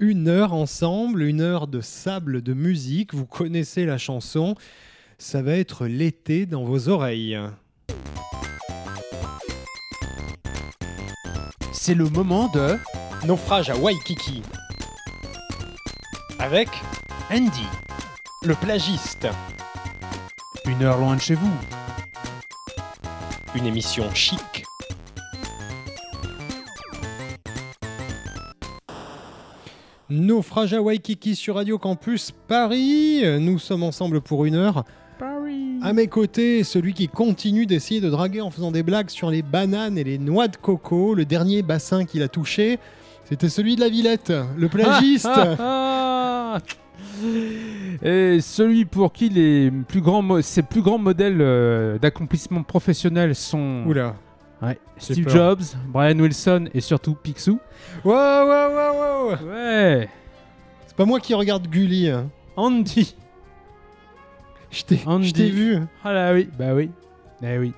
une heure ensemble, une heure de sable de musique. Vous connaissez la chanson. Ça va être l'été dans vos oreilles. C'est le moment de Naufrage à Waikiki. Avec Andy. le plagiste. Une heure loin de chez vous. Une émission chic. Naufrage à Waikiki sur Radio Campus Paris. Nous sommes ensemble pour une heure. Paris. À mes côtés, celui qui continue d'essayer de draguer en faisant des blagues sur les bananes et les noix de coco. Le dernier bassin qu'il a touché, c'était celui de la Villette, le plagiste. Ah, ah. Et celui pour qui les plus grands ses plus grands modèles euh, d'accomplissement professionnel sont Oula. Ouais, Steve peur. Jobs, Brian Wilson et surtout Picsou. Wow, wow, wow, wow. Ouais, C'est pas moi qui regarde Gulli. hein. Andy. Je t'ai Andy. je t'ai vu. Ah là oui, bah oui. Eh oui.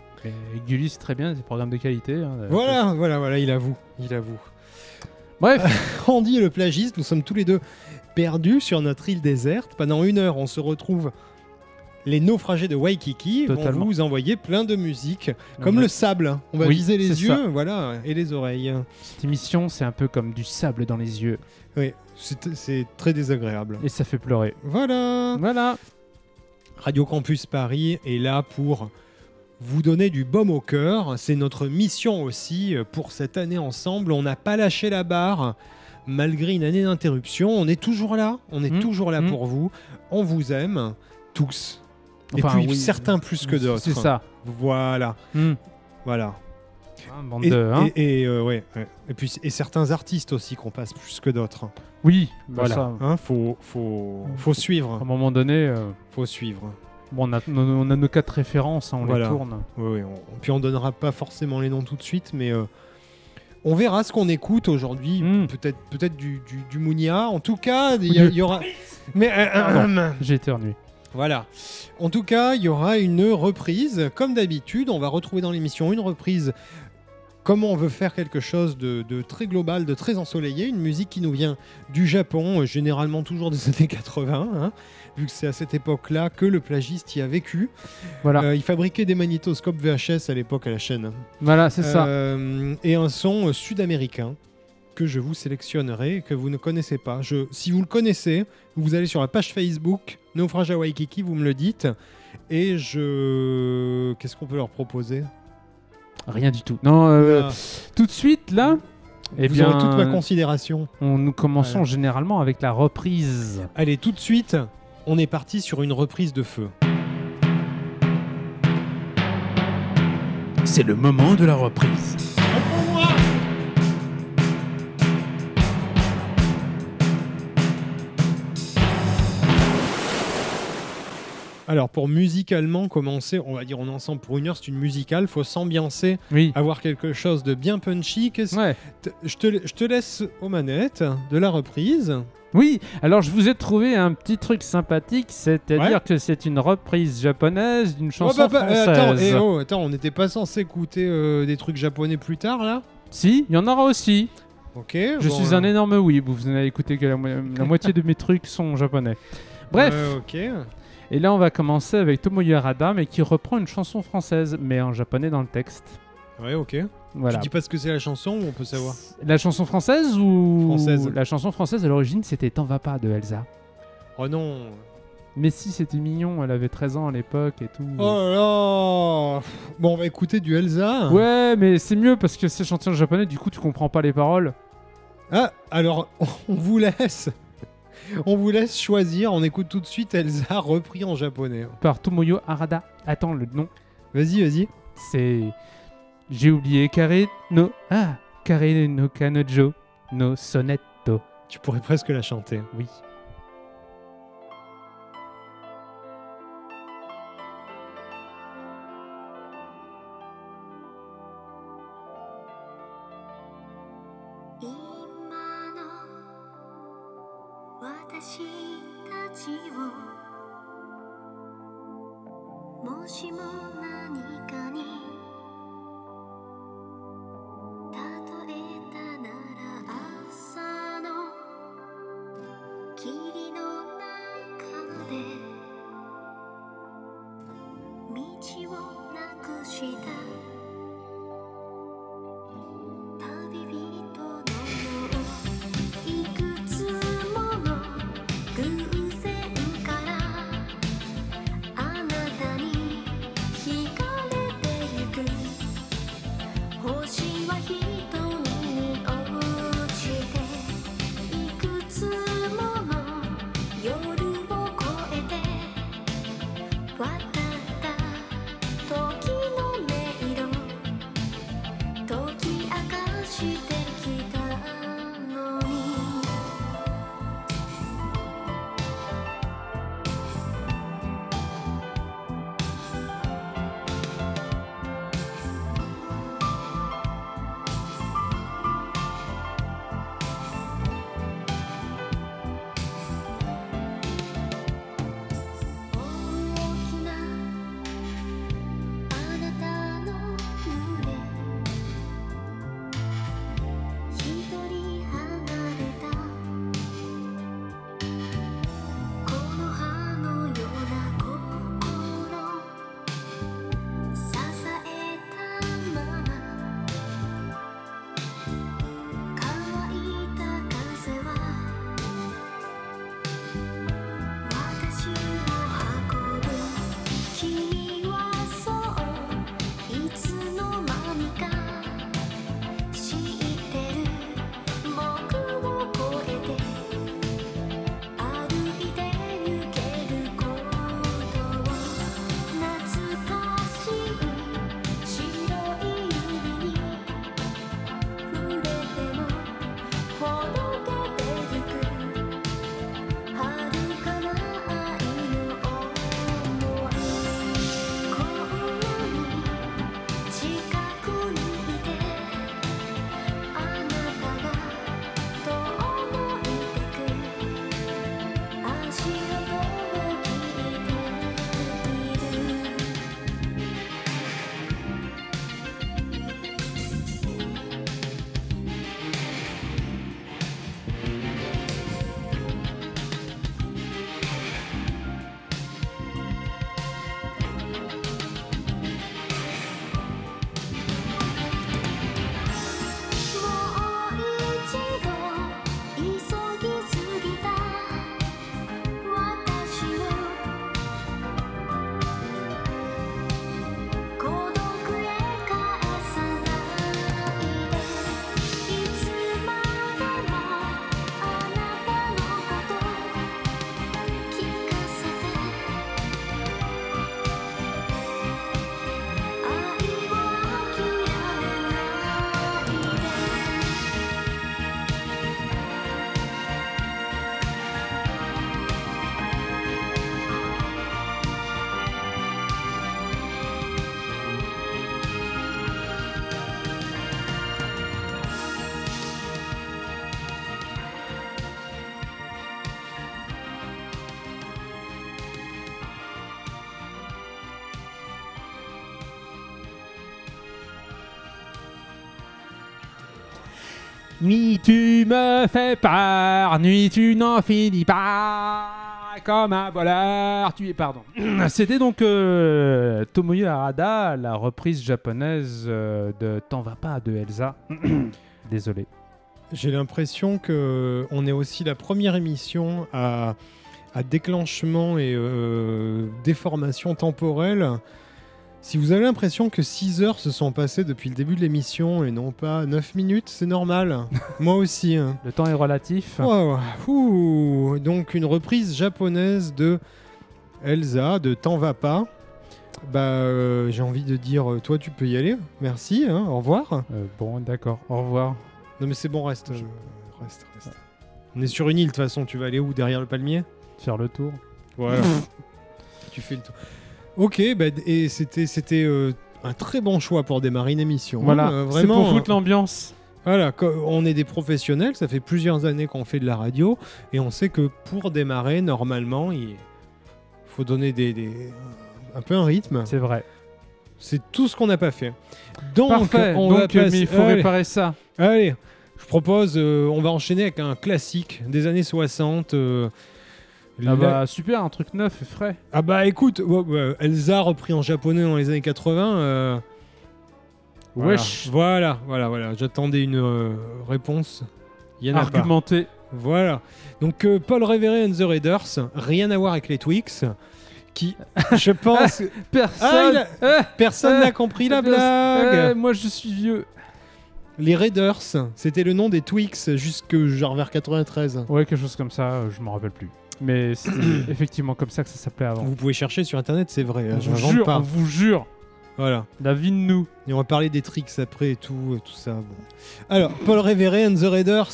Gulli, c'est très bien, c'est des programmes de qualité. hein. Voilà, voilà, voilà, il avoue. Il avoue. Bref, Andy et le plagiste, nous sommes tous les deux perdus sur notre île déserte. Pendant une heure, on se retrouve. Les naufragés de Waikiki Totalement. vont vous envoyer plein de musique, comme le sable. On va Oui, viser les yeux, ça. voilà, et les oreilles. cette émission, c'est un peu comme du sable dans les yeux. Oui, c'est très désagréable. Et ça fait pleurer. Voilà. Voilà. Radio Campus Paris est là pour vous donner du baume au cœur. C'est notre mission aussi euh, pour cette année ensemble. On n'a pas lâché la barre. Malgré une année d'interruption, on est toujours là. On est Mm, toujours là mm. pour vous. On vous aime tous. Et Enfin, puis oui. certains plus que d'autres. C'est ça. Voilà, Hmm. voilà. Hein, bande Et, de, hein. et- et, euh, ouais, ouais. et puis et certains artistes aussi qu'on passe plus que d'autres. Oui, Voilà. ça. Hein, faut, faut, faut À suivre. un moment donné, euh, Faut suivre. bon, on, a, on a nos quatre références, hein, on Voilà. les tourne. Oui, oui, on- puis on donnera pas forcément les noms tout de suite, mais euh, on verra ce qu'on écoute aujourd'hui. Mm. Peut-être peut-être du, du, du Mounia. En tout cas, il y, aura. Mais J'ai éternué. Voilà. En tout cas, il y aura une reprise. Comme d'habitude, on va retrouver dans l'émission une reprise. Comment on veut faire quelque chose de, de très global, de très ensoleillé, une musique qui nous vient du Japon, euh, généralement toujours des années 80, hein, vu que c'est à cette époque-là que le plagiste y a vécu. Voilà, Euh, il fabriquait des magnétoscopes VHS à l'époque à la chaîne. voilà c'est ça. Euh, et un son sud-américain que je vous sélectionnerai et que vous ne connaissez pas. Je, si vous le connaissez, vous allez sur la page Facebook Naufrage à Waikiki, vous me le dites. Et je. Qu'est-ce qu'on peut leur proposer? Rien du tout. Non, euh, Ah, tout de suite, là, eh Vous bien, aurez toute ma considération. on, nous commençons Voilà. généralement avec la reprise. Allez, tout de suite, on est parti sur une reprise de feu. C'est le moment de la reprise. Alors, pour musicalement commencer, on va dire on est ensemble pour une heure, c'est une musicale, faut s'ambiancer, Oui. avoir quelque chose de bien punchy. Ouais. Je te, je te laisse aux manettes de la reprise. Oui, alors je vous ai trouvé un petit truc sympathique, c'est-à-dire Ouais. que c'est une reprise japonaise d'une Oh, chanson bah, bah, euh, attends, française. eh, oh, attends, on n'était pas censé écouter euh, des trucs japonais plus tard là? Si, il y en aura aussi. Ok. Je bon, suis euh, un énorme oui, vous n'avez écouté que la, mo- la moitié de mes trucs sont japonais. Bref, ok. Et là on va commencer avec Tomoyo Harada, mais qui reprend une chanson française, mais en japonais dans le texte. Ouais, ok. Voilà. Tu dis pas ce que c'est la chanson ou on peut savoir La chanson française ou Française. La chanson française à l'origine c'était T'en va pas de Elsa. Oh non. Mais si c'était mignon, elle avait 13 ans à l'époque et tout. Oh là là. Bon, on va écouter du Elsa. Ouais, mais c'est mieux parce que c'est chanté en japonais, du coup tu comprends pas les paroles. Ah, alors on vous laisse. On vous laisse choisir. On écoute tout de suite Elsa repris en japonais. Par Tomoyo Harada. Attends, le nom, Vas-y, vas-y. c'est. J'ai oublié Kare no. Ah Kare no Kanojo no Sonetto. Tu pourrais presque la chanter. Oui. Nuit, tu me fais peur, nuit, tu n'en finis pas. Comme un voleur, tu es pardon. C'était donc euh, Tomoyo Arada, la reprise japonaise euh, de T'en vas pas de Elsa. Désolé. J'ai l'impression que on est aussi la première émission à, déclenchement et euh, déformation temporelle. Si vous avez l'impression que 6 heures se sont passées depuis le début de l'émission et non pas 9 minutes, c'est normal. Moi aussi. hein. Le temps est relatif. Ouh. Donc une reprise japonaise de Elsa, de T'en va pas. Bah, euh, j'ai envie de dire, euh, toi tu peux y aller. Merci, hein, au revoir. Euh, bon, d'accord. Au revoir. Non mais c'est bon, reste, reste, reste. On est sur une île de toute façon, tu vas aller où? Derrière le palmier? Faire le tour. Voilà. tu fais le tour. Ok, bah, et c'était c'était euh, un très bon choix pour démarrer une émission. hein. Voilà. Euh, C'est pour foutre l'ambiance. Voilà, on est des professionnels, ça fait plusieurs années qu'on fait de la radio, et on sait que pour démarrer, normalement, il faut donner des, des- un peu un rythme. C'est vrai. C'est tout ce qu'on n'a pas fait. Donc, Parfait. on va Donc, euh, mais il faut Allez. réparer ça. Allez, je propose, euh, on va enchaîner avec un classique des années 60. euh, Ah bah super, un truc neuf et frais. Ah bah écoute, Elsa repris en japonais dans les années 80. euh, voilà. Wesh. Voilà, voilà, voilà. J'attendais une euh, réponse. Y en a pas. Argumenté. Voilà. Donc euh, Paul Revere and the Raiders, rien à voir avec les Twix, qui, je pense, Personne. Ah, Eh, personne eh, n'a compris la blague. eh, moi je suis vieux. Les Raiders, c'était le nom des Twix jusque genre vers 93. Ouais, quelque chose comme ça, euh, je m'en rappelle plus. Mais c'était effectivement comme ça que ça s'appelait avant. Vous pouvez chercher sur internet, c'est vrai. On je vous n'invente jure, pas. on vous jure. Voilà. La vie de nous. Et on va parler des tricks après et tout, et tout ça. Bon. Alors, Paul Revere and the Raiders,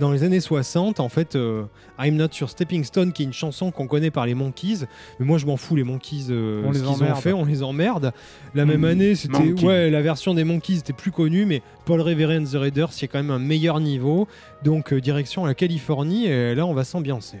dans les années 60, en fait, euh, I'm Not Your Stepping Stone, qui est une chanson qu'on connaît par les Monkeys. Mais moi, je m'en fous, les Monkeys, euh, On ce les qu'ils ont emmerde. fait, on les emmerde. La même année, c'était. Ouais, la version des Monkeys était plus connue, mais Paul Revere and the Raiders, il y a quand même un meilleur niveau. Donc, euh, direction la Californie, et là, on va s'ambiancer.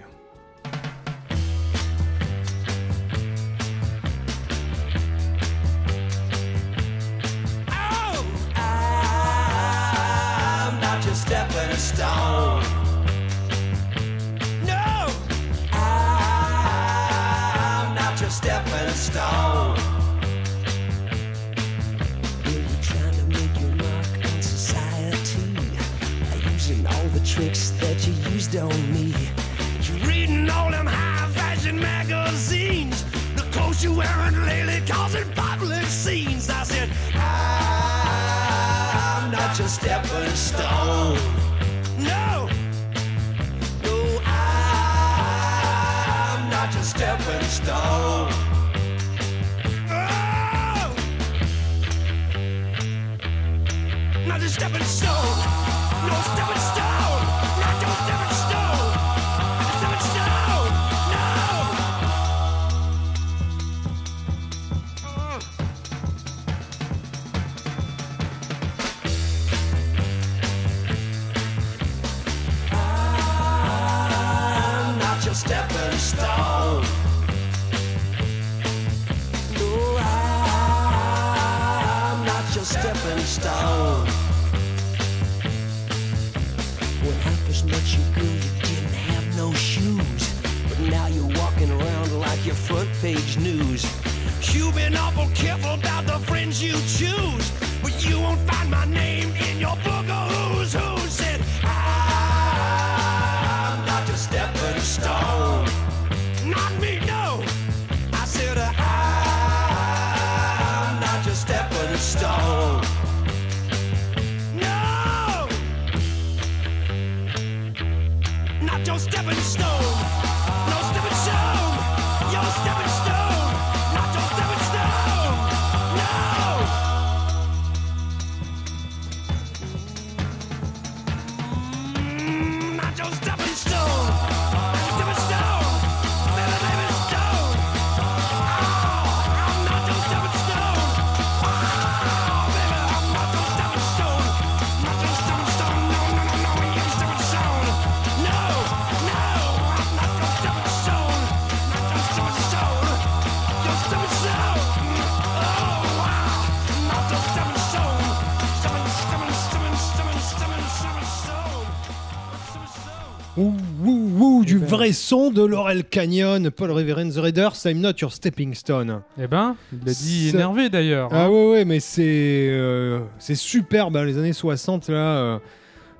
Son de Laurel Canyon, Paul Revere and the Raiders, I'm not your stepping stone. Eh ben, il l'a dit Ça- énervé d'ailleurs. Ah hein. ouais, ouais, mais c'est euh, c'est superbe, hein, les années 60, là. euh,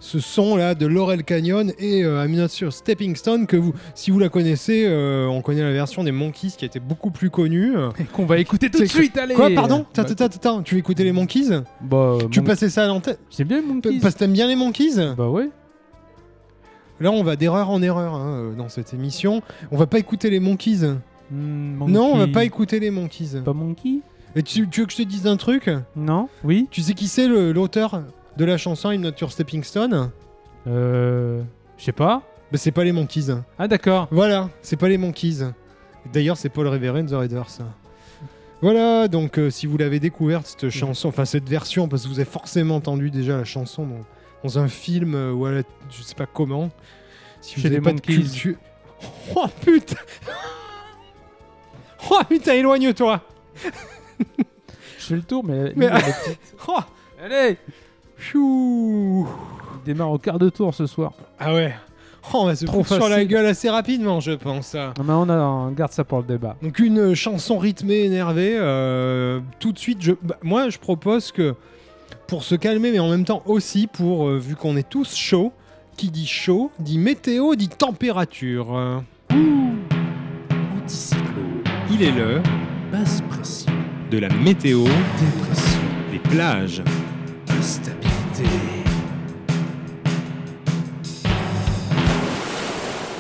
ce son là de Laurel Canyon et euh, I'm Not Your Stepping Stone que vous si vous la connaissez euh, on connaît la version des Monkeys qui était beaucoup plus connue Et Qu'on va écouter tout de suite, allez quoi pardon? Bah, tu écouter les Monkeys? Bah, tu passais ça à l'antenne? C'est bien Monkeys. parce que t'aimes bien les Monkeys? Bah ouais. Là on va d'erreur en erreur hein, euh, dans cette émission on va pas écouter les Monkeys Hmm, non on va pas écouter les Monkeys Pas Monkey et tu, tu veux que je te dise un truc? Non Oui tu sais qui c'est l'auteur de la chanson I'm Not Your Stepping Stone? Euh. Je sais pas. bah, c'est pas les Monkeys Ah d'accord. Voilà, c'est pas les Monkeys. D'ailleurs, c'est Paul Revere and the Raiders. Voilà, donc euh, si vous l'avez découverte, cette chanson, enfin cette version, parce que vous avez forcément entendu déjà la chanson dans un film euh, ou à la- je sais pas comment. Si vous Chez avez les pas de culture. Oh putain Oh putain, éloigne-toi Je fais le tour, mais. Mais-. Oh Allez Chou Il démarre au quart de tour ce soir. Ah ouais Oh, on va se Trop sur la gueule assez rapidement, je pense. Non, mais on, a, on garde ça pour le débat. Donc une euh, chanson rythmée, énervée. euh, tout de suite, je, bah, moi je propose que pour se calmer, mais en même temps aussi pour, euh, vu qu'on est tous chauds, qui dit chaud, dit météo, dit température. Euh, Anticyclone, il est l'heure basse pression, de la météo dépression, des plages. instabilité.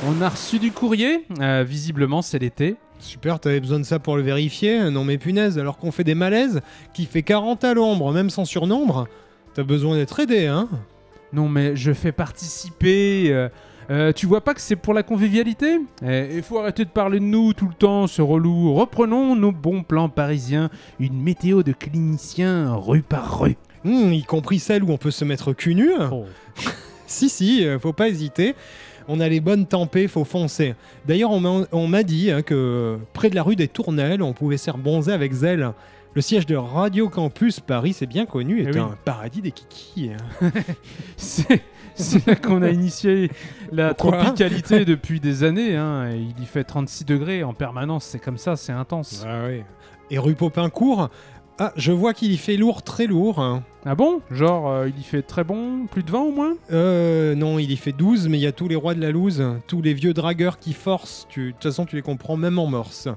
On a reçu du courrier. euh, visiblement, c'est l'été. Super, t'avais besoin de ça pour le vérifier Non mais punaise, alors qu'on fait des malaises, qui fait 40 à l'ombre, même sans surnombre, t'as besoin d'être aidé, hein Non, mais je fais participer. euh, euh, tu vois pas que c'est pour la convivialité? Il faut arrêter de parler de nous tout le temps, ce relou. Reprenons nos bons plans parisiens. Une météo de cliniciens rue par rue. Hmm, Y compris celle où on peut se mettre cul nu Si, si, euh, faut pas hésiter. On a les bonnes tempées, faut foncer. D'ailleurs, on m'a- dit hein, que près de la rue des Tournelles, on pouvait se bronzer avec zèle. Le siège de Radio Campus Paris, c'est bien connu, est Eh oui. un paradis des kikis. hein. C'est là qu'on a initié la Pourquoi tropicalité depuis des années. hein, Il y fait 36 degrés en permanence. C'est comme ça, c'est intense. Ah oui. Et rue Popincourt, ah, je vois qu'il y fait lourd, très lourd. Ah bon? Genre, euh, il y fait très bon, plus de 20 au moins? Euh, non, il y fait 12, mais il y a tous les rois de la loose, tous les vieux dragueurs qui forcent. Tu- De toute façon, tu les comprends même en morse.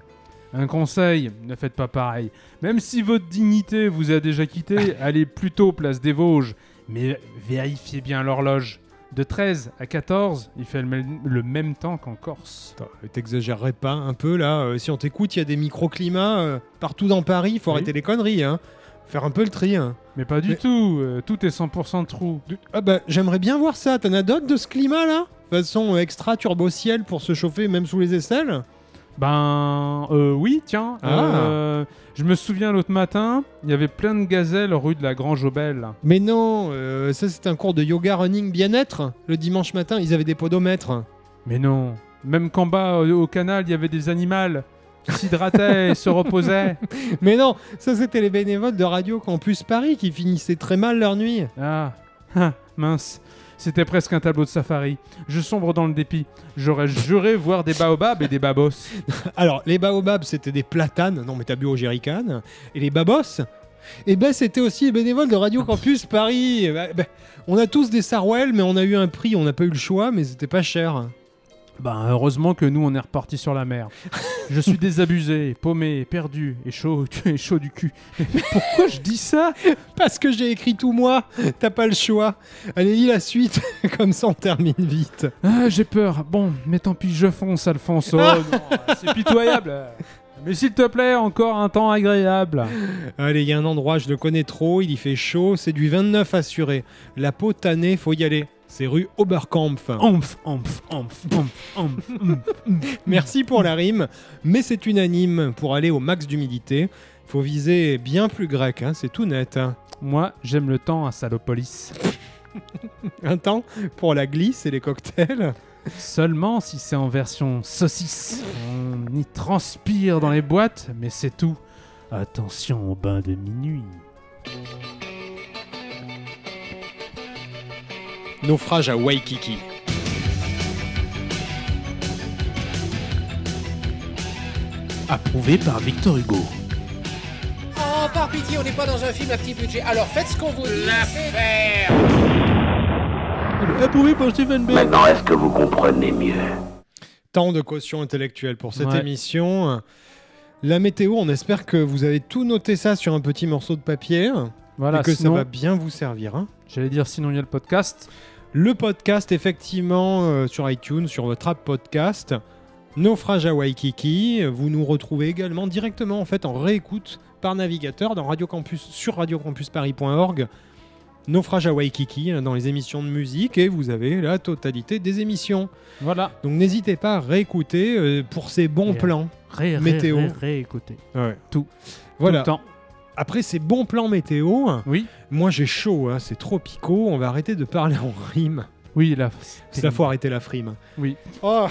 Un conseil, ne faites pas pareil. Même si votre dignité vous a déjà quitté, allez plutôt place des Vosges. Mais vérifiez bien l'horloge. De 13 à 14, il fait le même, temps qu'en Corse. T'exagérerais pas un peu là euh, Si on t'écoute, il y a des microclimats euh, partout dans Paris. Il faut Oui. arrêter les conneries. Hein. Faire un peu le tri. hein. Mais pas du Mais- tout, euh, tout est 100% trou. Du- Ah bah, j'aimerais bien voir ça. T'en as d'autres de ce climat là? Façon euh, extra turbo ciel pour se chauffer même sous les aisselles? Ben, euh, oui, tiens. Ah. euh, je me souviens l'autre matin, il y avait plein de gazelles rue de la Grange Aubel. Mais non, euh, ça c'est un cours de yoga running bien-être. Le dimanche matin, ils avaient des podomètres. Mais non, même qu'en bas au, au canal, il y avait des animaux qui s'hydrataient et se reposaient. Mais non, ça c'était les bénévoles de Radio Campus Paris qui finissaient très mal leur nuit. Ah, ah, mince. C'était presque un tableau de safari. Je sombre dans le dépit. J'aurais juré voir des baobabs et des babos. Alors, les baobabs, c'était des platanes. Non, mais t'as bu au jerrycan. Et les babos, eh ben, c'était aussi les bénévoles de Radio Campus Paris. Ben, ben, on a tous des sarouels, mais on a eu un prix. On n'a pas eu le choix, mais c'était pas cher. Ben, heureusement que nous, on est reparti sur la mer. Je suis désabusé, paumé, perdu et chaud, et chaud du cul. Mais pourquoi je dis ça? Parce que j'ai écrit tout moi. T'as pas le choix. Allez, lis la suite. Comme ça, on termine vite. Ah, j'ai peur. Bon, mais tant pis, je fonce, Alphonse. Oh non, c'est pitoyable. Mais s'il te plaît, encore un temps agréable. Allez, il y a un endroit, je le connais trop. Il y fait chaud. C'est du 29 assuré. La peau tannée, faut y aller. C'est rue Oberkampf. Merci pour la rime, mais c'est unanime. Pour aller au max d'humidité, faut viser bien plus grec, hein, c'est tout net. hein. Moi, j'aime le temps à Salopolis. Un temps pour la glisse et les cocktails. Seulement si c'est en version saucisse. On y transpire dans les boîtes, mais c'est tout. Attention au bain de minuit. Naufrage à Waikiki. Approuvé par Victor Hugo. Oh, par pitié, on n'est pas dans un film à petit budget. Alors faites ce qu'on vous dit. Approuvé par Stephen Bell. Maintenant, est-ce que vous comprenez mieux? Tant de caution intellectuelle pour cette émission. La météo, on espère que vous avez tout noté ça sur un petit morceau de papier. Voilà, et que ça va bien vous servir. Hein. J'allais dire, sinon il y a le podcast. Le podcast, effectivement, euh, sur iTunes, sur votre app podcast. Naufrage à Waikiki. Vous nous retrouvez également directement en fait en réécoute par navigateur dans Radio Campus sur radiocampusparis.org. Naufrage à Waikiki hein, dans les émissions de musique et vous avez la totalité des émissions. Voilà. Donc n'hésitez pas à réécouter euh, pour ces bons Et, plans. Ré, ré, Météo. ré, réécouter. Tout. Voilà. Tout le temps. Après ces bons plans météo, Oui. moi j'ai chaud, hein, c'est tropico. On va arrêter de parler en rime. Oui, là. C'est la faut arrêter la frime. Oui. Oh.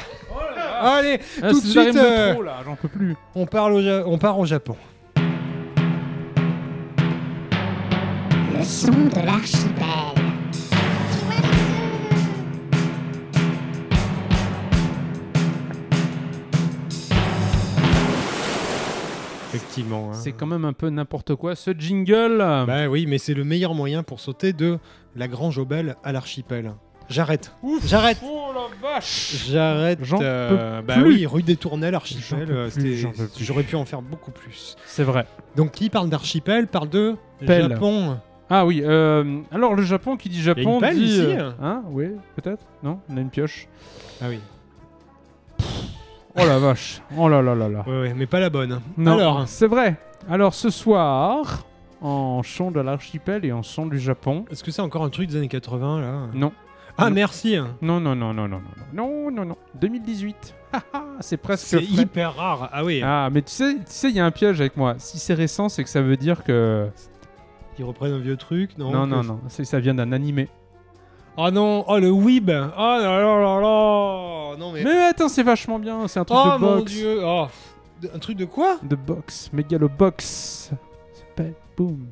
Allez, Ah, tout de suite, de euh, trop, là, j'en peux plus. on, parle au on part au Japon. Le son de l'archipel. Effectivement. hein. C'est quand même un peu n'importe quoi ce jingle. Bah oui, mais c'est le meilleur moyen pour sauter de la Grange aux Belles à l'archipel. J'arrête. J'arrête. Oh la vache J'arrête. Euh, bah plus. oui, rue des Tournelles, archipel. euh. J'aurais pu en faire beaucoup plus. C'est vrai. Donc qui parle d'archipel parle de Pelle. Japon. Ah oui, euh, alors le Japon qui dit Japon pelle dit... ici euh, Hein Oui, peut-être Non On a une pioche. Ah oui. Oh la vache Oh là là là là Ouais, ouais, mais pas la bonne. Non, Alors, c'est vrai. Alors ce soir, en chant de l'archipel et en son du Japon... est-ce que c'est encore un truc des années 80 là? Non. Ah Non. merci. Non, non, non, non, non, non, non, non, non, 2018. Haha, c'est presque C'est frais. hyper rare. Ah oui. Ah, mais tu sais, tu sais, il y a un piège avec moi. Si c'est récent, c'est que ça veut dire que... Ils reprennent un vieux truc. Non, Non, non, non, c'est- ça vient d'un animé. Oh non. Oh le weeb. Oh là là là là. Non mais. Mais attends, c'est vachement bien, c'est un truc oh de mon boxe. dieu. Oh. De- Un truc de quoi? De boxe, Megalobox. S'appelle Boom.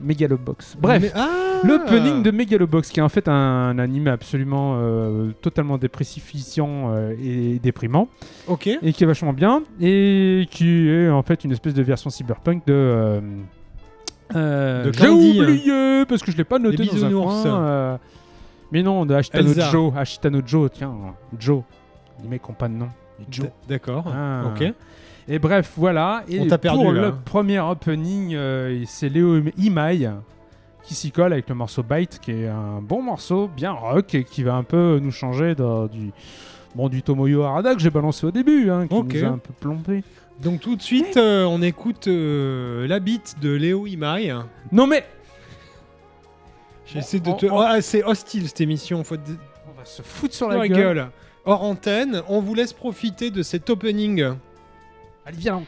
Megalobox. Bref, Mais- ah l'opening de Megalobox, qui est en fait un, animé absolument euh, totalement dépressifiant euh, et déprimant, Ok. et qui est vachement bien, et qui est en fait une espèce de version cyberpunk de. euh, euh, De J'ai oublié parce que je l'ai pas noté dans un coin, euh, Mais non, de Ashitano Elsa. Joe. Ashitano Joe, tiens, Joe. Les mecs ont pas de nom. Joe. D- D'accord. Ah. Ok. Et bref, voilà. Et On t'a perdu, pour là. le premier opening, euh, c'est Léo Imai qui s'y colle avec le morceau Bite, qui est un bon morceau, bien rock, et qui va un peu nous changer de- du, bon, du Tomoyo Harada que j'ai balancé au début, hein, qui Ok. nous a un peu plombé. Donc tout de suite, euh, on écoute euh, la bite de Léo Imai. Non mais J'essaie de On- te. on- Ah, c'est hostile cette émission. Faut te- On va se foutre sur la, gueule. Hors antenne, on vous laisse profiter de cet opening. Allez, viens.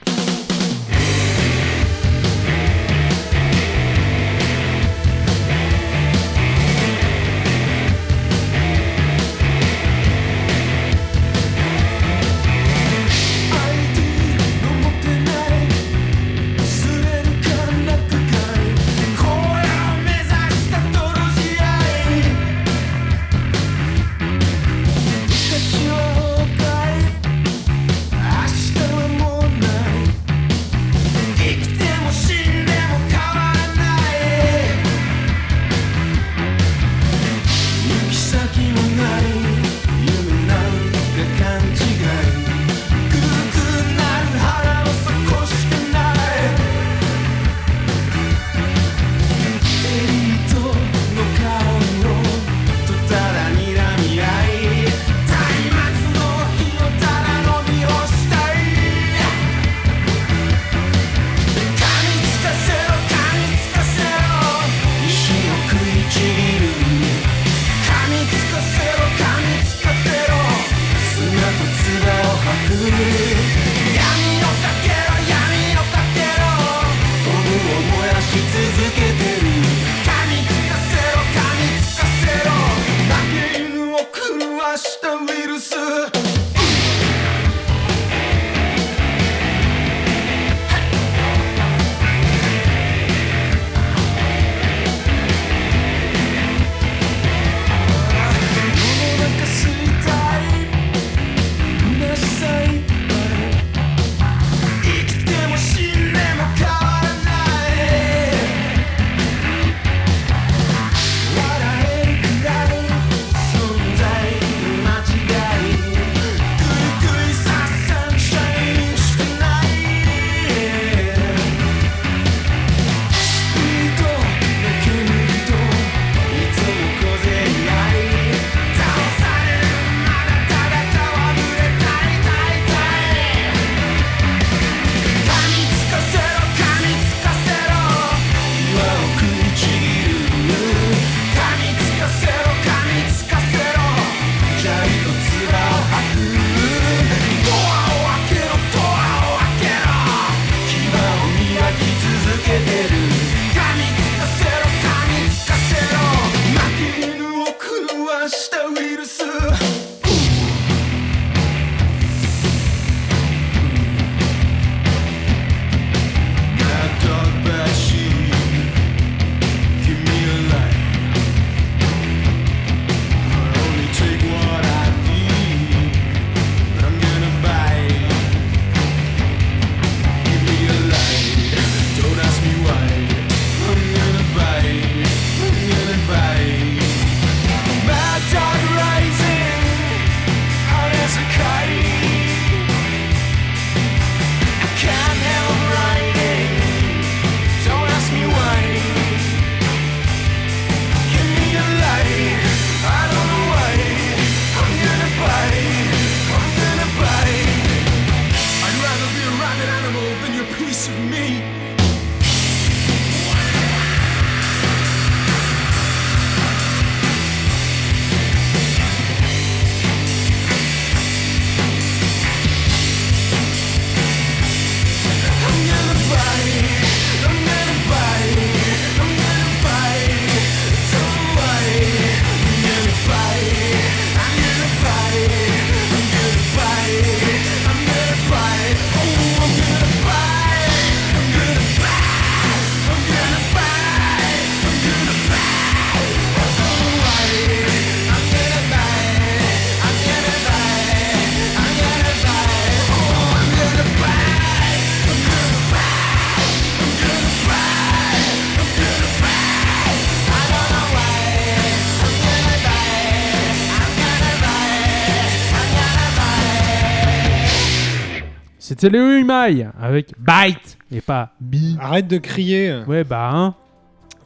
C'était Léo Imai avec Bite et pas Bi. Arrête de crier. Ouais, bah, hein.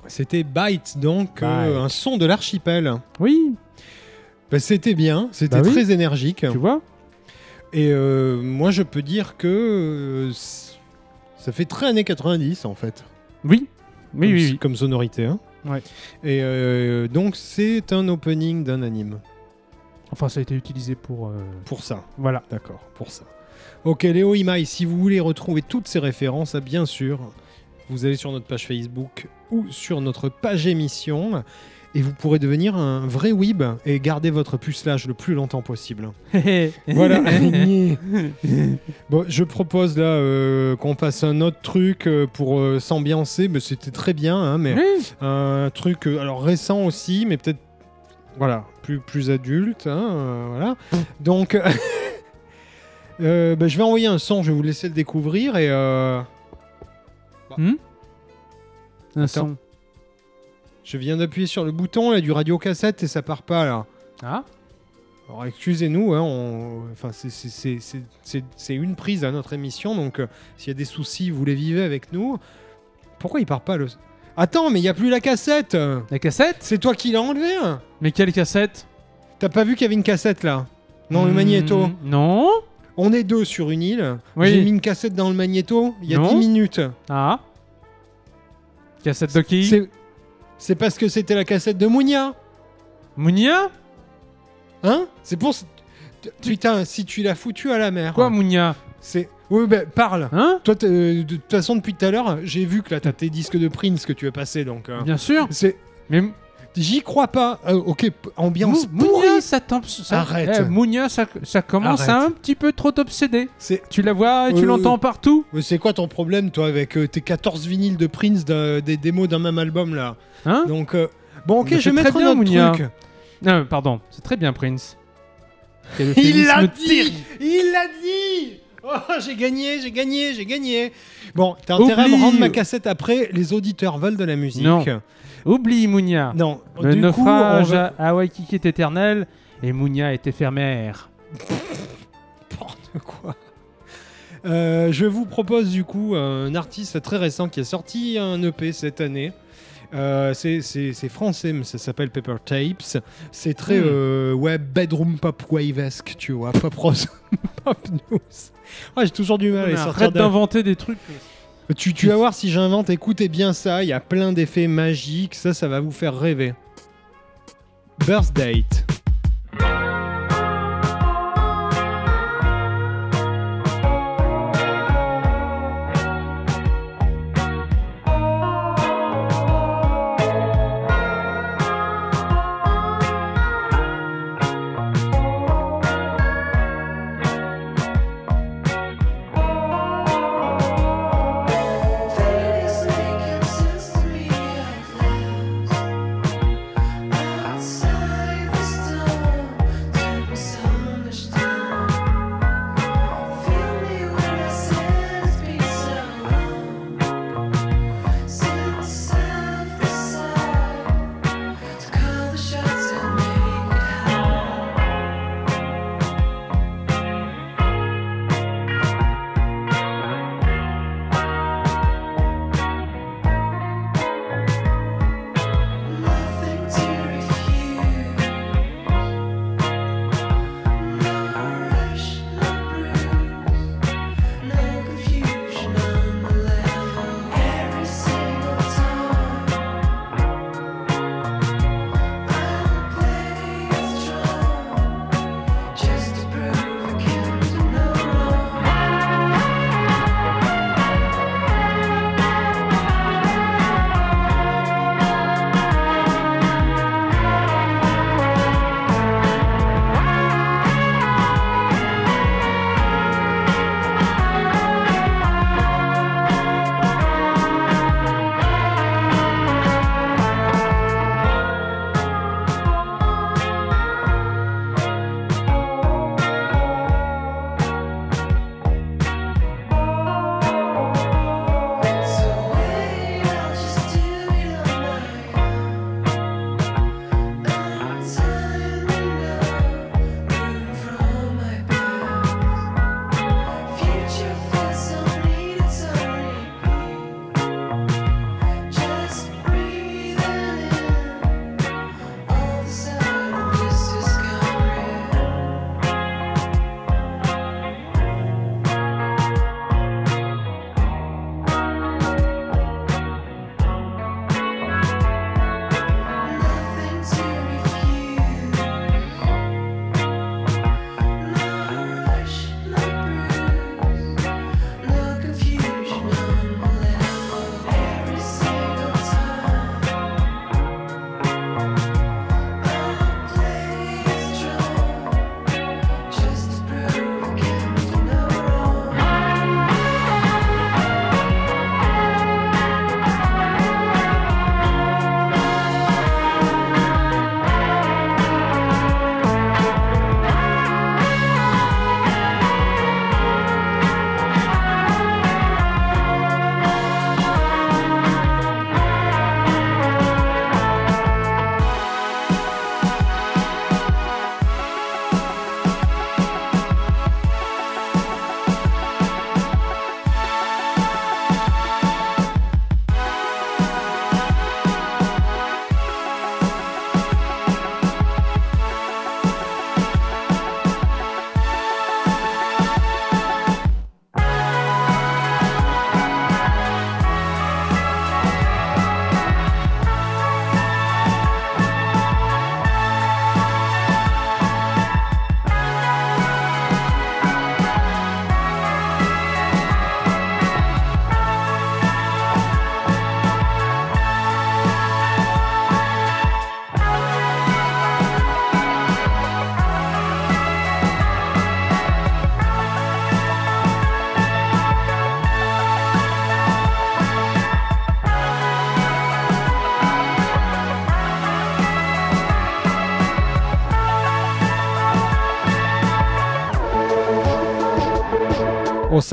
C'était Byte, donc euh, un son de l'archipel. Oui, Bah, c'était bien, c'était Bah oui. très énergique. tu vois. Et euh, moi, je peux dire que euh, ça fait très années 90 en fait. Oui, oui, comme, oui. oui. comme sonorité. hein. Ouais. Et donc, c'est un opening d'un anime. Enfin, ça a été utilisé pour. Pour ça. Voilà. D'accord, pour ça. Ok, Léo Imai, si vous voulez retrouver toutes ces références, ah, bien sûr, vous allez sur notre page Facebook ou sur notre page émission et vous pourrez devenir un vrai weeb et garder votre pucelage le plus longtemps possible. Voilà. bon, je propose là euh, qu'on passe un autre truc euh, pour euh, s'ambiancer, mais c'était très bien, hein, mais un truc alors récent aussi, mais peut-être voilà plus plus adulte, hein, voilà. Donc euh, bah, je vais envoyer un son, je vais vous laisser le découvrir et euh, Hmm Un Attends. son. je viens d'appuyer sur le bouton là du radio cassette et ça part pas là. Ah Alors excusez-nous, hein, on- enfin, c'est- une prise à notre émission, donc euh, s'il y a des soucis, vous les vivez avec nous. Pourquoi il part pas le... Attends, mais il y a plus la cassette La cassette? C'est toi qui l'as enlevé hein? Mais quelle cassette? T'as pas vu qu'il y avait une cassette là? Dans le Hmm, magnéto Non. On est deux sur une île. Oui. J'ai mis une cassette dans le magnéto il y a Non. 10 minutes. Ah. Cassette de qui? C'est- parce que c'était la cassette de Mounia. Mounia? Hein? C'est pour... Putain, si tu l'as foutu à la mer. Quoi, Mounia? C'est... Oui, ben parle. Hein? Toi, euh, de toute façon, depuis tout à l'heure, j'ai vu que là, t'as tes disques de Prince que tu as passé, donc... euh, Bien sûr. c'est... Mais J'y crois pas. Euh, ok, ambiance Mou- pourrie. Mounia, ça tombe. Ça... Arrête. Eh, Mounia, ça, ça commence à un petit peu trop t'obséder. Tu la vois et tu Euh, l'entends partout. Mais C'est quoi ton problème, toi, avec euh, tes 14 vinyles de Prince, de- des démos d'un même album, là? Hein? Donc, bon, ok, je vais mettre très un bien, autre Mounia. truc. Non, pardon. C'est très bien, Prince. Il l'a dit. Il l'a dit Oh, j'ai gagné, j'ai gagné, j'ai gagné Bon, t'as intérêt à me rendre ma cassette après, les auditeurs veulent de la musique. Non. Oublie Mounia. Non, Le du coup, naufrage va... à, Waikiki est éternel et Mounia est éphémère. N'importe quoi. Euh, je vous propose du coup un artiste très récent qui a sorti un EP cette année. Euh, c'est- français, mais ça s'appelle Paper Tapes. C'est très euh, ouais, bedroom pop wavesque, tu vois, pop rose, pop news. Ouais, J'ai toujours du mal à sortir d'inventer des trucs. Tu, vas voir si j'invente, écoutez bien ça, il y a plein d'effets magiques, ça, ça va vous faire rêver. Birth Date.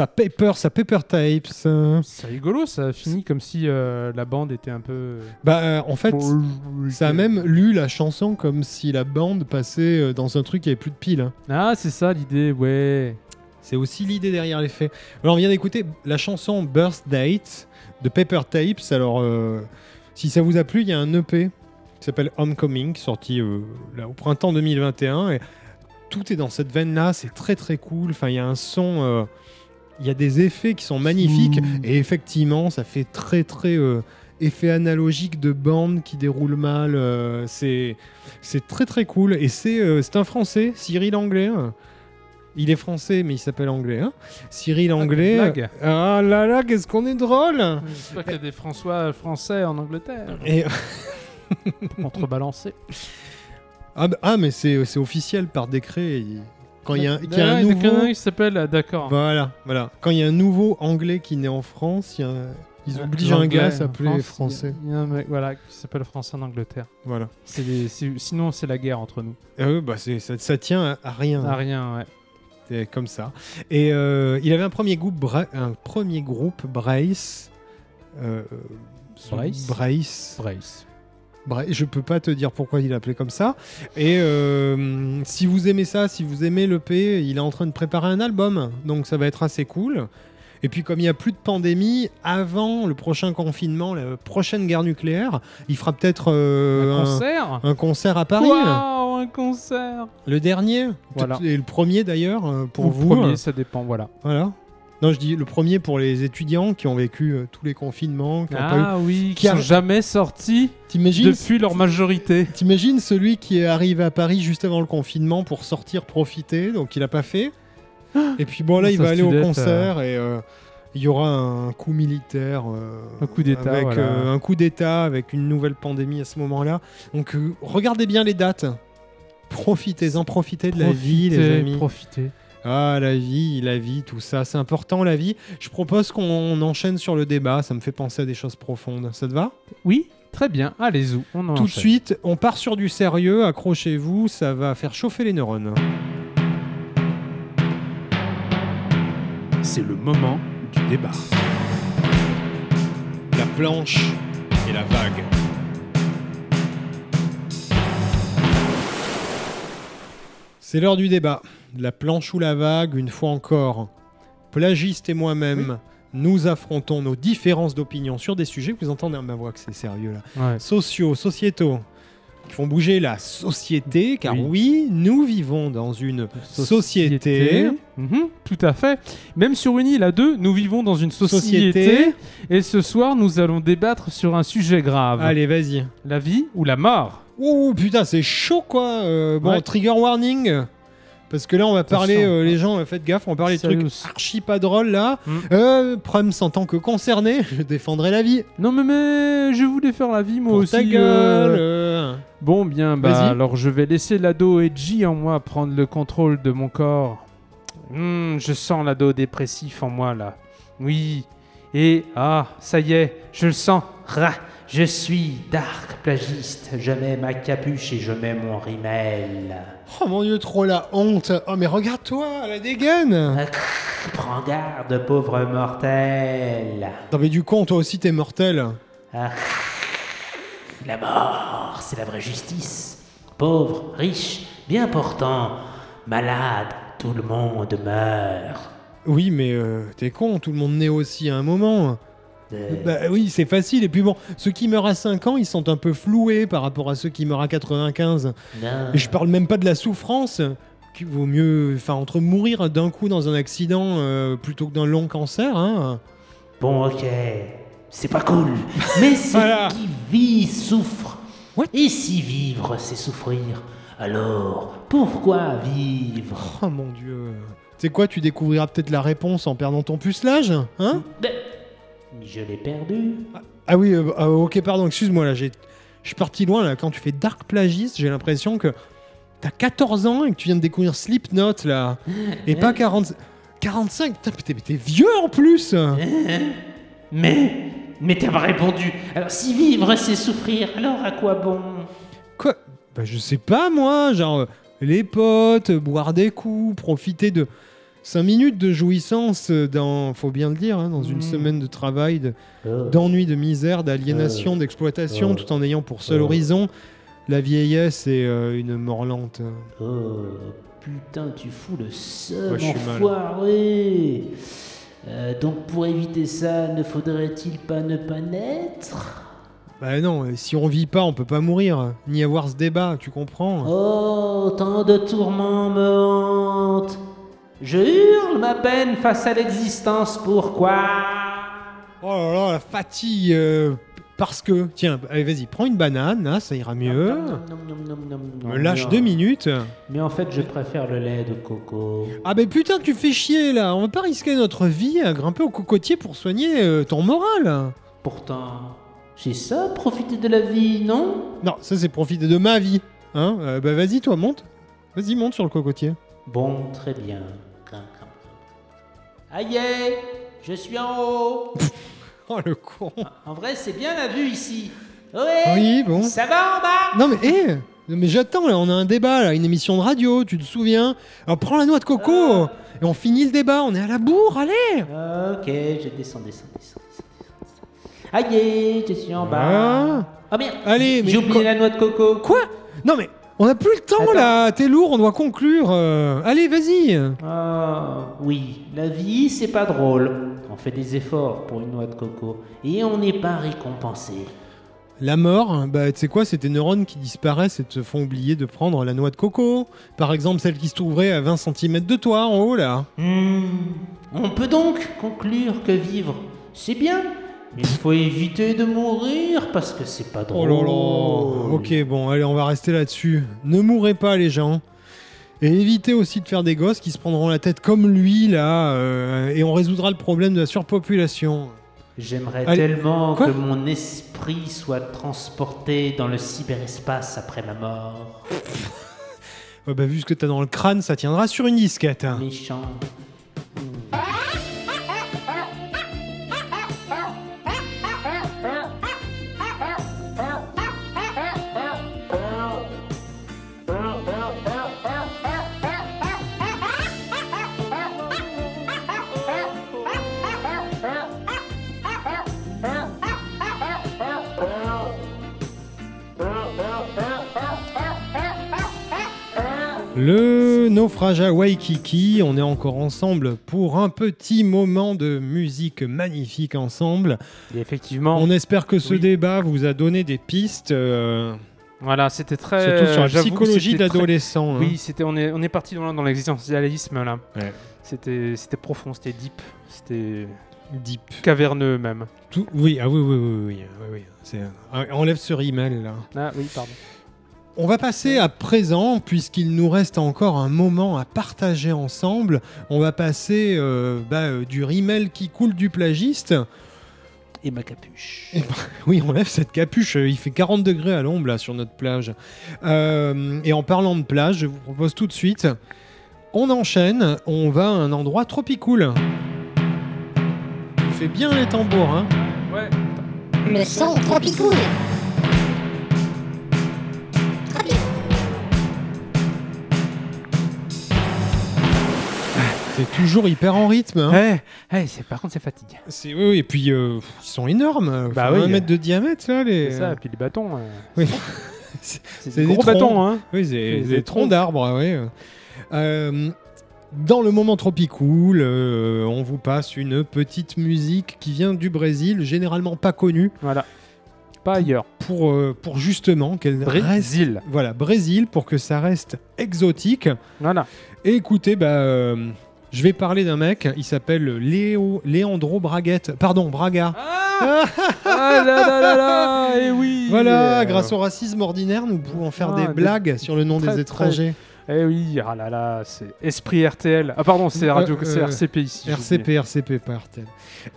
Ça paper, ça paper tapes. euh. C'est rigolo, ça a fini comme si euh, la bande était un peu. Bah, euh, en fait, ça a même lu la chanson comme si la bande passait euh, dans un truc qui avait plus de piles. hein. Ah, c'est ça l'idée, ouais. C'est aussi l'idée derrière les faits. Alors, on vient d'écouter la chanson Birth Date de Paper Tapes. Alors, euh, si ça vous a plu, il y a un EP qui s'appelle Homecoming, sorti euh, là, au printemps 2021. Et tout est dans cette veine-là. C'est très très cool. Enfin, il y a un son. euh, il y a des effets qui sont magnifiques. Et effectivement, ça fait très très. euh, effet analogique de bande qui déroule mal. euh, c'est c'est très très cool. Et c'est euh, c'est un Français, Cyril Anglais. hein. Il est français, mais il s'appelle Anglais. hein. Cyril Anglais. blague. Ah là là, qu'est-ce qu'on est drôle J'espère qu'il y a des François français en Angleterre. Et- ah, bah- ah, mais c'est c'est officiel par décret. il- Quand il y a, y a Ah, un il y a nouveau. qui s'appelle, ah, d'accord. Voilà, voilà. Quand il y a un nouveau anglais qui naît en France, il y a- ils Euh, obligent un gars à s'appeler français. Il y a un mec voilà, qui s'appelle français en Angleterre. Voilà. Des- sinon, c'est la guerre entre nous. Eux, bah, ça, ça tient à, à rien. Ah, rien, ouais. C'est comme ça. Et euh, il avait un premier groupe, Bra- un premier groupe Brace. euh, Brace? Brace. Brace. Brace. Je peux pas te dire pourquoi il l'appelait comme ça. Et euh, si vous aimez ça, si vous aimez l'EP, il est en train de préparer un album. Donc ça va être assez cool. Et puis comme il n'y a plus de pandémie, avant le prochain confinement, la prochaine guerre nucléaire, il fera peut-être euh, un concert un concert à Paris. Waouh, un concert Le dernier. Voilà. Et le premier d'ailleurs, euh, pour Ou vous. le premier, ça dépend, voilà. Voilà. Non, je dis le premier pour les étudiants qui ont vécu euh, tous les confinements, qui ont pas eu. Ah oui, qui qui a- sont jamais sortis depuis leur majorité. T'imagines celui qui est arrivé à Paris juste avant le confinement pour sortir profiter, donc il a pas fait. Et puis bon là, il va aller au concert et euh, il y aura un coup militaire, euh, Un coup d'État, avec voilà. un coup d'État avec une nouvelle pandémie à ce moment-là. Donc regardez bien les dates. Profitez-en, profitez de la vie, les amis. Profitez. Ah, la vie, la vie, tout ça, c'est important la vie. Je propose qu'on enchaîne sur le débat, ça me fait penser à des choses profondes. Ça te va? Oui, très bien. Allez-y, on en Tout de suite, on part sur du sérieux, accrochez-vous, ça va faire chauffer les neurones. C'est le moment du débat. La planche et la vague. C'est l'heure du débat. La planche ou la vague, une fois encore. Plagiste et moi-même, nous affrontons nos différences d'opinion sur des sujets. Vous entendez à ma voix que c'est sérieux là. Ouais. sociaux, sociétaux, qui font bouger la société, car Oui. oui, nous vivons dans une société. Mhm, tout à fait. Même sur une île à deux, nous vivons dans une société. Société. Et ce soir, nous allons débattre sur un sujet grave. Allez, vas-y. La vie ou la mort? Ouh, putain, c'est chaud quoi. Euh, bon, Ouais. trigger warning. Parce que là, on va parler, euh, les gens, euh, faites gaffe, on va parler de trucs archi pas drôles là. Mm. Euh, Prums, en tant que concerné, je défendrai la vie. Non mais, mais je voulais faire la vie moi Pour aussi. ta gueule. euh. euh. Bon bien, bah alors je vais laisser l'ado edgy en moi prendre le contrôle de mon corps. Hmm, je sens l'ado dépressif en moi là. Oui. Et ah, ça y est, je le sens. Je suis Dark Plagiste, je mets ma capuche et je mets mon rimel. Oh mon dieu, trop la honte. Oh, mais regarde-toi, la dégaine. Prends garde, pauvre mortel. Non, mais du con, toi aussi, t'es mortel. Ah, La mort, c'est la vraie justice. Pauvre, riche, bien portant, malade, tout le monde meurt. Oui, mais euh, t'es con, tout le monde naît aussi à un moment. Bah oui, c'est facile. Et puis bon, ceux qui meurent à 5 ans, ils sont un peu floués par rapport à ceux qui meurent à 95. non. Et je parle même pas de la souffrance. Qu'il vaut mieux, enfin, entre mourir d'un coup dans un accident euh, plutôt que d'un long cancer, hein. Bon, ok, c'est pas cool. Mais ceux Voilà. qui vivent souffrent. What? Et si vivre, c'est souffrir, alors pourquoi vivre? Oh mon dieu. Tu sais quoi, tu découvriras peut-être la réponse en perdant ton pucelage, hein? Mais Je l'ai perdu. Ah oui, euh, ah, ok, pardon, excuse-moi, là, j'ai... Je suis parti loin, là. Quand tu fais Dark Plagiste, j'ai l'impression que t'as 14 ans et que tu viens de découvrir Slipknot, là. Et pas 40... 45 Putain, mais t'es- mais t'es vieux, en plus Mais, mais t'as pas répondu. Alors si vivre, c'est souffrir, alors à quoi bon? Quoi? Bah, je sais pas, moi. Genre, euh, les potes, boire des coups, profiter de... 5 minutes de jouissance dans, faut bien le dire, hein, dans une Mm. semaine de travail, Oh, d'ennui, de misère, d'aliénation, d'exploitation, Oh. tout en ayant pour seul horizon la vieillesse et euh, une mort lente. oh, putain, tu fous le seum, Ouais, enfoiré. Euh, donc pour éviter ça, ne faudrait-il pas ne pas naître? Bah non, euh, si on vit pas, on peut pas mourir, ni avoir ce débat, tu comprends? Oh, tant de tourments me hantent. Je hurle ma peine face à l'existence, pourquoi? Oh là là, la fatigue euh, Parce que, tiens, allez, vas-y, prends une banane, là, ça ira mieux. Me lâche deux minutes. Mais en fait, je préfère le lait de coco. Ah ben putain, tu fais chier là. On va pas risquer notre vie à grimper au cocotier pour soigner euh, ton moral. Pourtant, c'est ça, profiter de la vie, non? Non, ça c'est profiter de ma vie. Hein Euh, Bah vas-y, toi, monte. Vas-y, monte sur le cocotier. Bon, très bien. Aïe, je suis en haut. Oh le con. En vrai, c'est bien la vue ici. Ouais. Oui, bon. Ça va en bas? Non mais, hé Mais j'attends là, on a un débat là, une émission de radio, tu te souviens? Alors prends la noix de coco Euh. et on finit le débat, on est à la bourre, allez Ok, je descends, descends, descends, descends, descends. Aïe, je suis en bas. Ah. Ah merde. Allez, mais J'ai oublié la noix de coco. Quoi? Non mais, on a plus le temps Attends. là, t'es lourd, on doit conclure. euh. Allez, vas-y Ah, oui, la vie, c'est pas drôle. On fait des efforts pour une noix de coco et on n'est pas récompensé. La mort, bah tu sais quoi, c'est tes neurones qui disparaissent et te font oublier de prendre la noix de coco. Par exemple, celle qui se trouverait à 20 cm de toi en haut là. Hmm, On peut donc conclure que vivre, c'est bien. Il faut éviter de mourir parce que c'est pas Oh drôle. là là Ok, bon, allez, on va rester là-dessus. Ne mourrez pas les gens. Et évitez aussi de faire des gosses qui se prendront la tête comme lui là, euh, et on résoudra le problème de la surpopulation. J'aimerais Allez, tellement que mon esprit soit transporté dans le cyberespace après ma mort. Ouais, bah, vu ce que t'as dans le crâne, ça tiendra sur une disquette. Méchant. Le naufrage à Waikiki, on est encore ensemble pour un petit moment de musique magnifique ensemble. Et effectivement, On espère que ce Oui. débat vous a donné des pistes, euh, voilà, c'était très. surtout sur la psychologie c'était très- hein. Oui, c'était on est on est parti dans, dans l'existentialisme là. Ouais. C'était c'était profond, c'était deep, c'était Deep. caverneux même. Tout- oui, ah oui, oui, oui, oui, oui, oui. Ah, enlève ce rimel là. Ah oui, pardon. On va passer à présent, puisqu'il nous reste encore un moment à partager ensemble. On va passer euh, bah, euh, du rimel qui coule du plagiste. Et ma capuche. Oui, on lève cette capuche. euh, Il fait 40 degrés à l'ombre là sur notre plage. Euh, et en parlant de plage, je vous propose tout de suite. On enchaîne. On va à un endroit tropicool. Fais bien les tambours, hein. Ouais. Le son tropicool. Toujours hyper en rythme. hein. Ouais. Ouais, c'est par contre c'est fatigue. C'est oui, oui, et puis euh, ils sont énormes. Bah oui. un mètre de diamètre là les. C'est ça, et puis les bâtons. euh, Oui. c'est C'est des gros troncs. bâtons, hein. Oui, c'est Des- troncs d'arbres, oui. Euh, dans le moment tropicool, euh, on vous passe une petite musique qui vient du Brésil, généralement pas connue, Voilà. Pas ailleurs. pour, euh, pour justement qu'elle reste... Brésil. Voilà, Brésil, pour que ça reste exotique. Voilà. Et écoutez, bah, euh, je vais parler d'un mec, il s'appelle Léo, Leandro Braguette, pardon, Braga. Ah, ah là là là là Et oui Voilà, Euh, grâce au racisme ordinaire, nous pouvons faire Ah, des des- blagues sur le nom très, des très- étrangers. Eh oui, ah là là, c'est Esprit RTL. Ah pardon, c'est Euh, Radio, euh, c'est RCP ici. RCP, RCP, pas RTL.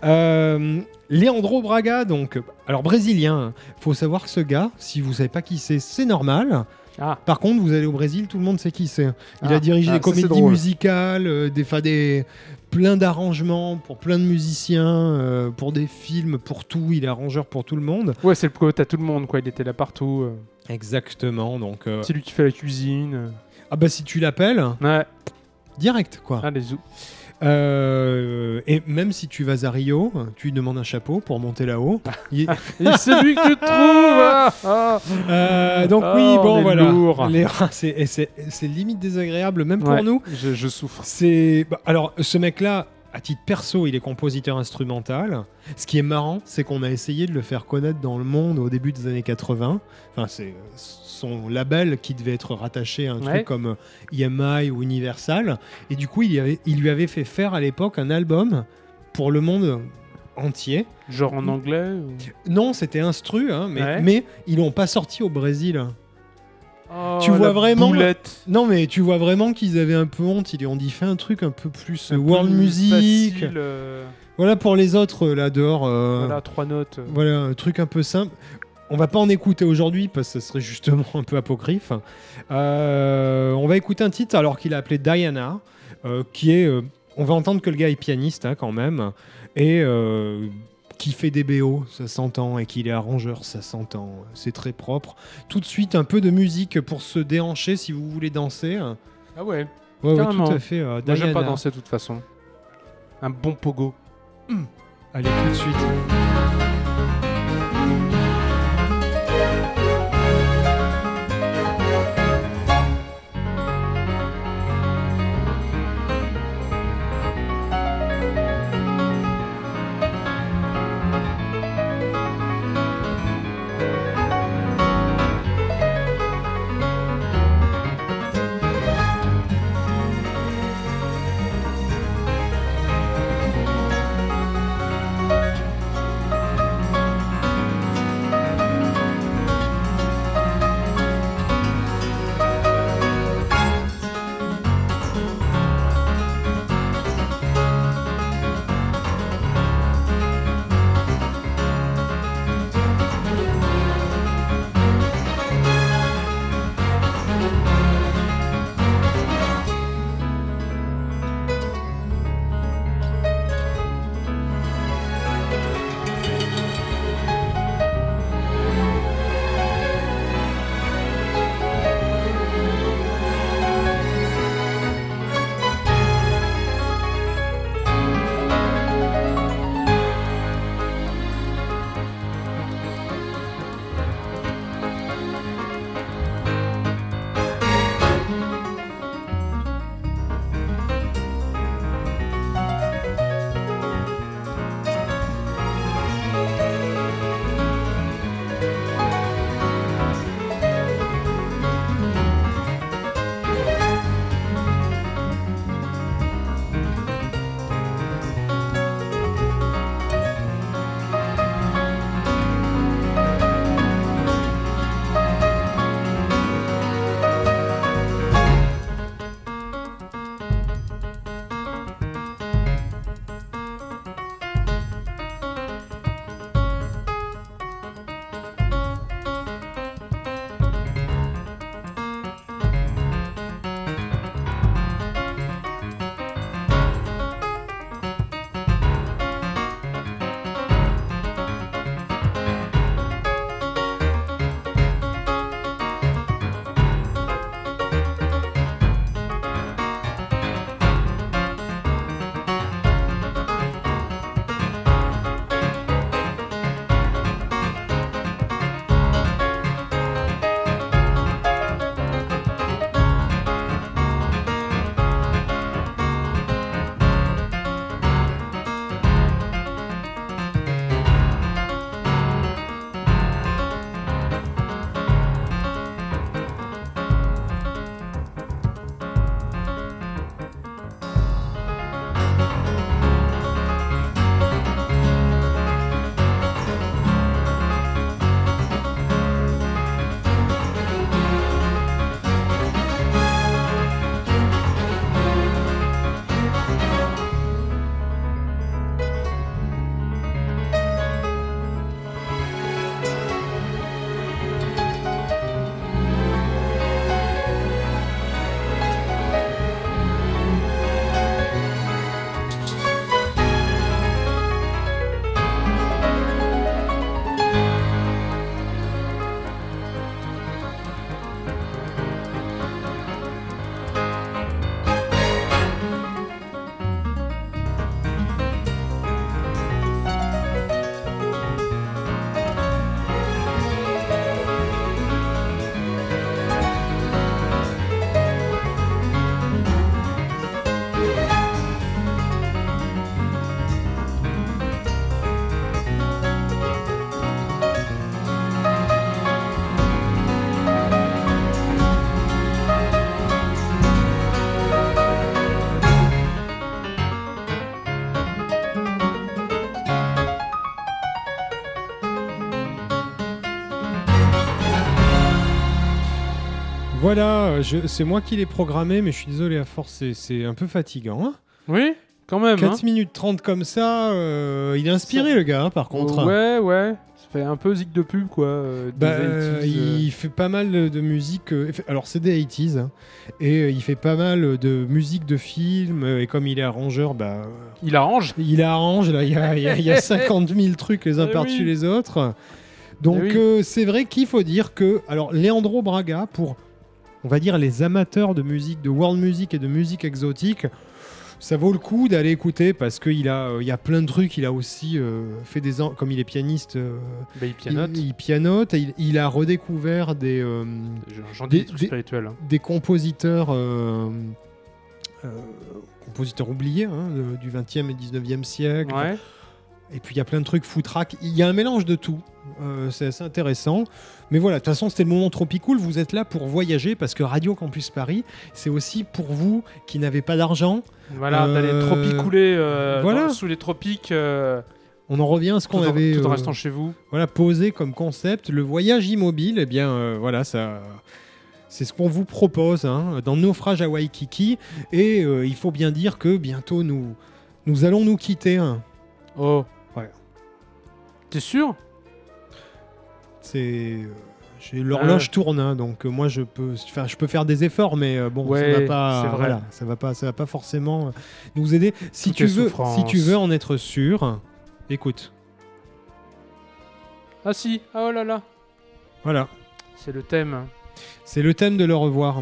Euh, Leandro Braga, donc, alors brésilien. Faut savoir que ce gars, si vous savez pas qui c'est, c'est normal. Ah. Par contre, vous allez au Brésil, tout le monde sait qui c'est. Il Ah. a dirigé Ah, des ça, c'est comédies musicales, euh, des, fa- des plein d'arrangements pour plein de musiciens, euh, pour des films, pour tout. Il est arrangeur pour tout le monde. Ouais, c'est le pote à tout le monde, quoi. Il était là partout. euh. Exactement. Donc, C'est lui qui fait la cuisine. ah bah si tu l'appelles, Ouais. direct quoi. Ah, les zou. Euh, et même si tu vas à Rio, tu lui demandes un chapeau pour monter là-haut. Il- c'est lui que tu trouves. Euh, donc Oh, oui, on bon voilà. Les c'est limite désagréable même pour nous. Je, je souffre. C'est bah, alors ce mec-là, à titre perso, il est compositeur instrumental. Ce qui est marrant, c'est qu'on a essayé de le faire connaître dans le monde au début des années 80. Enfin, c'est son label qui devait être rattaché à un Ouais. truc comme euh, EMI ou Universal. Et du coup, il, y avait- il lui avait fait faire à l'époque un album pour le monde entier. Genre en anglais ou... Non, c'était instru, hein, mais, Ouais. mais ils l'ont pas sorti au Brésil. Oh, Tu vois vraiment- boulette. Non, mais tu vois vraiment qu'ils avaient un peu honte. Ils ont dit fais un truc un peu plus euh, Un world music. facile, euh, Voilà pour les autres là dehors. euh, Voilà, trois notes. voilà, un truc un peu simple. On va pas en écouter aujourd'hui parce que ce serait justement un peu apocryphe. Euh, on va écouter un titre alors qu'il a appelé Diana, euh, qui est. euh, on va entendre que le gars est pianiste hein, quand même et qui fait des BO, ça s'entend, et qu'il est arrangeur, ça s'entend. C'est très propre. Tout de suite un peu de musique pour se déhancher si vous voulez danser. Ah ouais. Ouais, ouais, tout à fait. Moi, j'aime pas danser de toute façon. Un bon pogo. Allez, tout de suite. Voilà, je- c'est moi qui l'ai programmé, mais je suis désolé, à force, c'est- un peu fatigant. hein. Oui, quand même. 4 hein. minutes 30 comme ça, euh, il est inspiré Ça- le gars, hein, par contre. Ouais, ouais. Ça fait un peu zig de pub, quoi. euh, des Bah, 80s, euh, euh. il fait pas mal de musique. euh, alors, c'est des 80s. hein, et euh, il fait pas mal de musique de film. euh, Et comme il est arrangeur, bah, euh, Il arrange. il arrange. Là, il y a, y a- il y a 50 000 trucs les uns par-dessus oui. les autres. Donc, Eh oui. euh, c'est vrai qu'il faut dire que. Alors, Leandro Braga, pour, on va dire, les amateurs de musique, de world music et de musique exotique. Ça vaut le coup d'aller écouter parce qu'il a, euh, il y a plein de trucs. Il a aussi euh, fait des, comme il est pianiste, euh, Bah, il pianote. il, il pianote, et il, il a redécouvert des, euh, J'en- J'en dis des- des trucs des- spirituels. hein. des compositeurs, compositeurs oubliés hein, de- du 20e et 19e siècle. Ouais. Et puis il y a plein de trucs foutraques. Il y a un mélange de tout. Euh, c'est assez intéressant. Mais voilà, de toute façon, c'était le moment trop cool. Vous êtes là pour voyager parce que Radio Campus Paris, c'est aussi pour vous qui n'avez pas d'argent. Voilà, d'aller Euh, tropicouler euh, voilà. dans- sous les tropiques euh, On en revient à ce qu'on avait tout en restant chez vous. voilà, posé comme concept. Le voyage immobile, eh bien, voilà, ça. C'est ce qu'on vous propose hein, dans Naufrage à Waikiki. Et il faut bien dire que bientôt nous, nous allons nous quitter. hein. Oh. Ouais. T'es sûr? C'est. euh, L'horloge tourne, hein, donc euh, moi je peux, enfin, je peux faire des efforts, mais euh, bon, ça Ouais, va pas, vrai. voilà, ça va pas, ça va pas forcément nous aider. Si tu veux, souffrance. si tu veux en être sûr, écoute, Ah si, ah oh là là. voilà, C'est le thème. c'est le thème de le revoir.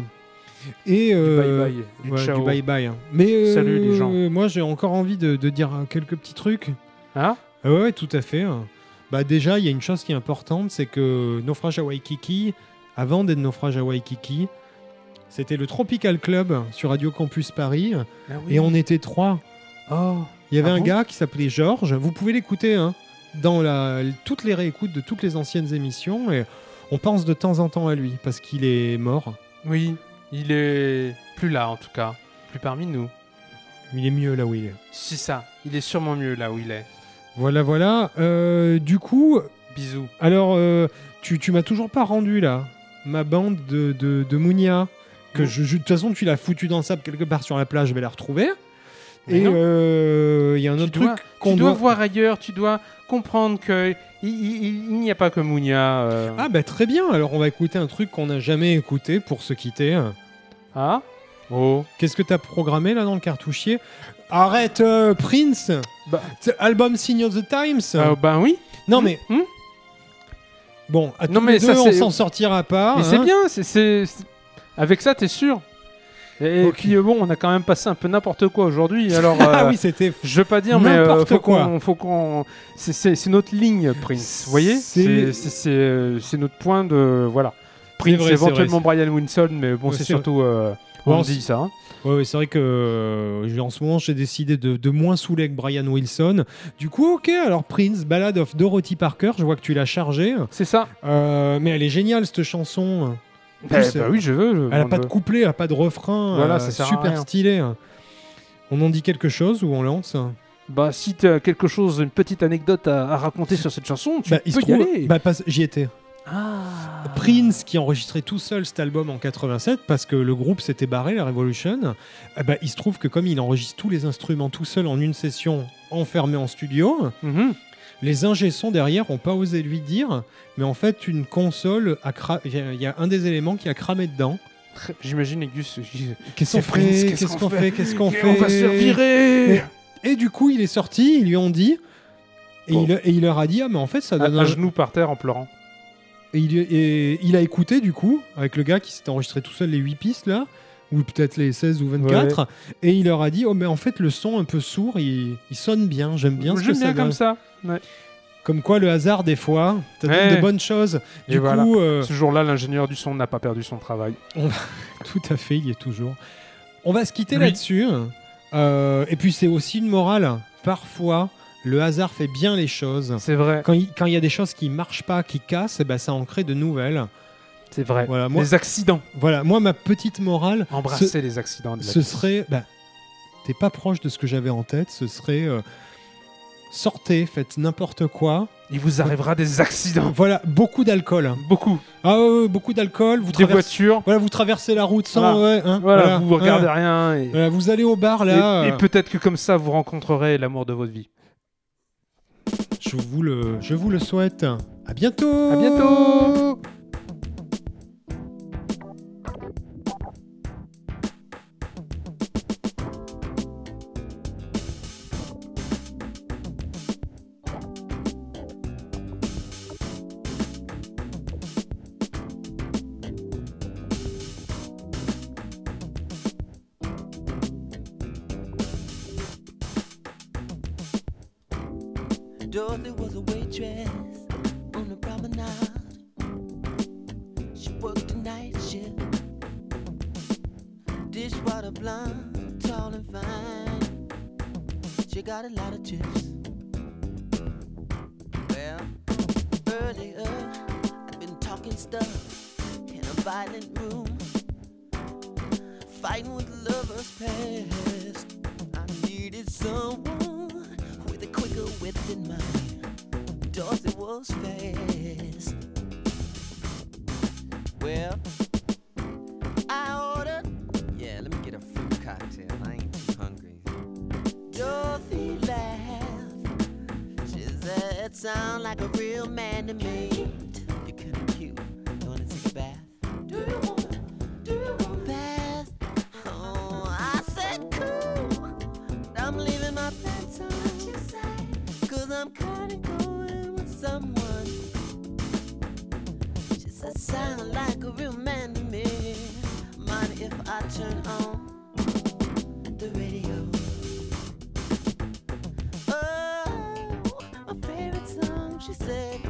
Et Du bye bye. Du ciao. du bye bye. hein. Mais Salut, les gens. Moi j'ai encore envie de, de dire quelques petits trucs. Hein? Ah ouais, ouais, tout à fait. Bah déjà, il y a une chose qui est importante, c'est que Naufrage à Waikiki, avant d'être Naufrage à Waikiki, c'était le Tropical Club sur Radio Campus Paris, Ah et on était trois. Oh. Il y avait Ah un bon gars qui s'appelait Georges. Vous pouvez l'écouter hein, dans la, toutes les réécoutes de toutes les anciennes émissions, et on pense de temps en temps à lui parce qu'il est mort. Oui, il est plus là en tout cas. Plus parmi nous. Il est mieux là où il est. C'est ça. Il est sûrement mieux là où il est. Voilà, voilà. Euh, du coup, Bisous. Alors, euh, tu, tu m'as toujours pas rendu là ma bande de, de, de Mounia. Que Non. je, de toute façon, tu l'as foutu dans le sable quelque part sur la plage, je vais la retrouver. Mais Et non. euh, il y a un Tu autre dois, truc qu'on tu dois doit. voir ailleurs, tu dois comprendre que il, il- il- il n'y a pas que Mounia. euh. Ah, bah très bien. Alors, on va écouter un truc qu'on n'a jamais écouté pour se quitter. Ah Oh. Qu'est-ce que t'as programmé là dans le cartouchier? Arrête, euh, Prince Bah. Album Sign of the Times Euh, ben oui. Non, Hmm, mais. hmm. Bon, à Non, tous mais les ça, on s'en sortira pas. Mais hein. c'est bien, c'est- avec ça t'es sûr. Et, Ok. puis euh, bon, on a quand même passé un peu n'importe quoi aujourd'hui. Alors, Ah euh, oui, c'était. je veux pas dire, mais euh, N'importe faut quoi. qu'on, faut qu'on, c'est- c'est c'est notre ligne, Prince. Vous voyez, C'est- notre point de voilà. Prince, vrai, c'est éventuellement vrai, Brian Winson, mais bon, c'est surtout euh, on c'est- dit ça. hein. Ouais, ouais, c'est vrai que euh, en ce moment j'ai décidé de, de moins saouler avec Brian Wilson. Du coup, ok, alors Prince, Ballad of Dorothy Parker, je vois que tu l'as chargé. C'est ça. Euh, mais elle est géniale cette chanson. En Bah, plus, bah euh, oui, je veux. je- Elle a on pas de couplet, elle a pas de refrain. Voilà, euh, sert à super stylé. On en dit quelque chose ou on lance? Bah, si tu as quelque chose, une petite anecdote à, à raconter sur cette chanson, tu Bah, peux y trouve- aller. bah, J'y étais. Ah. Prince qui enregistrait tout seul cet album en 87 parce que le groupe s'était barré, la Revolution. eh ben, il se trouve que comme il enregistre tous les instruments tout seul en une session enfermé en studio, Mhm. les ingé derrière ont pas osé lui dire, mais en fait une console cra- il y a- un des éléments qui a cramé dedans. J'imagine les Gus. ils- Qu'est-ce qu'on fait? qu'est-ce qu'on fait? Qu'est-ce qu'on fait On va se virer Et du coup, il est sorti, ils lui ont dit. Et, Bon. il, et il leur a dit Ah, mais en fait, ça donne à un- genoux par terre en pleurant. Et il, et il a écouté du coup, avec le gars qui s'était enregistré tout seul les 8 pistes là, ou peut-être les 16 ou 24, et il leur a dit Oh, mais en fait, le son un peu sourd, il, il sonne bien, j'aime bien ce que J'aime ça bien comme ça. Ouais. Comme quoi, le hasard, des fois, ça donne Ouais. de bonnes choses. Et Du voilà. coup, euh, Ce jour-là, l'ingénieur du son n'a pas perdu son travail. tout à fait, il y est toujours. On va se quitter Oui. là-dessus. Euh, et puis, c'est aussi une morale. Parfois, le hasard fait bien les choses. C'est vrai. Quand il, y a des choses qui marchent pas, qui cassent, eh ben ça en crée de nouvelles. C'est vrai. Voilà, moi, les accidents. Voilà, moi, ma petite morale. Embrasser les accidents. De ce serait. Ben, t'es pas proche de ce que j'avais en tête. Ce serait. Euh, sortez, faites n'importe quoi. Il vous arrivera des accidents. Voilà, beaucoup d'alcool. Beaucoup. Ah ouais, beaucoup d'alcool. Vous des voitures. Voilà, vous traversez la route sans. Voilà, hein, vous, regardez rien. Voilà, vous allez au bar là. Et euh. peut-être que comme ça, vous rencontrerez l'amour de votre vie. Je vous le, souhaite. À bientôt. À bientôt. someone. She said, sound like a real man to me. Mind if I turn on the radio? Oh, my favorite song, she said.